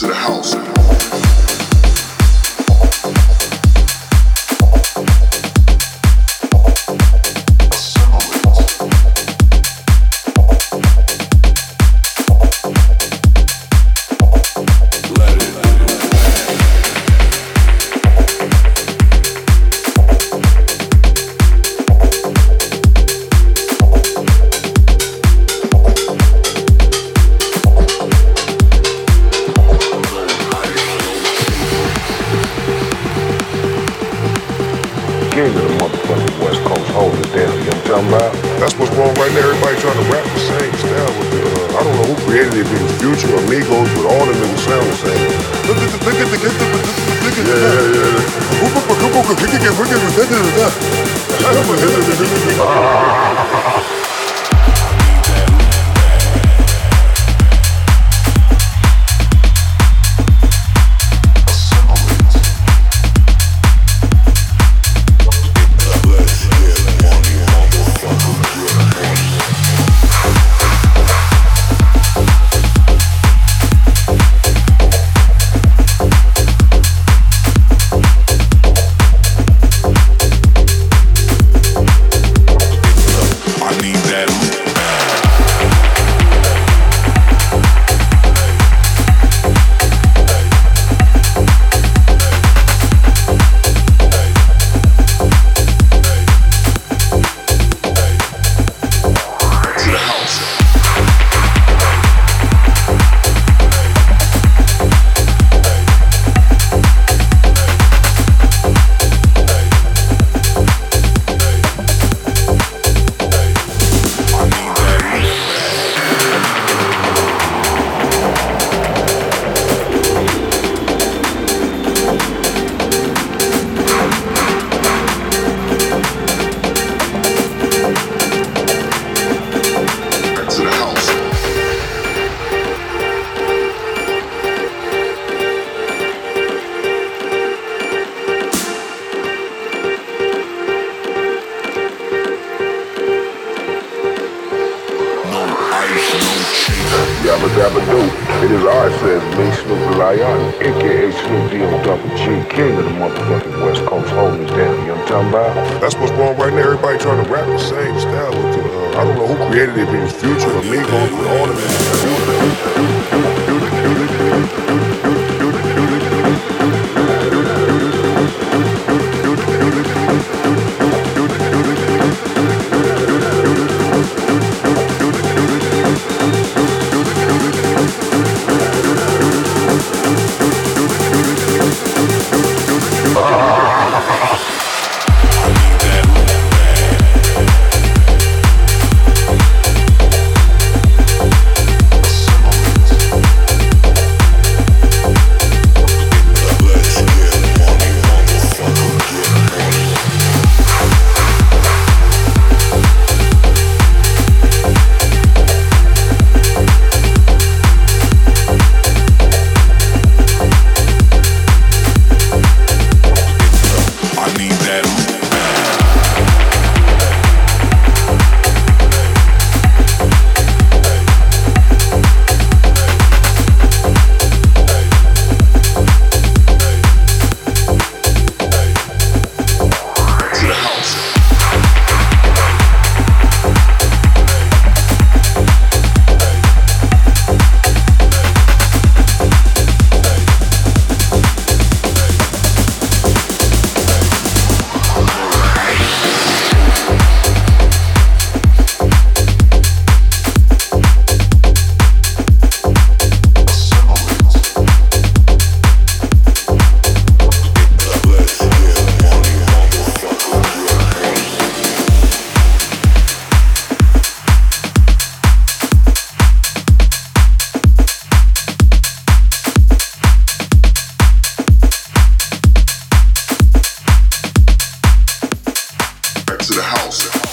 to the house. King of the motherfucking West Coast holding it down. You know what I'm talking about? That's what's wrong right now. Everybody trying to rap the same style with the, uh, I don't know who created it, if it was Future or Migos, but all the niggas sound the same. Look at the, look at the, look at the, look at the, yeah, Do. It is I, says me, Snoop Lion, aka Snoop D on double G, king of the motherfucking West Coast holding it down. You know what I'm talking about? That's what's wrong right now. Everybody trying to rap the same style uh, I don't know who created it, if it was Future but all the Let's to the house.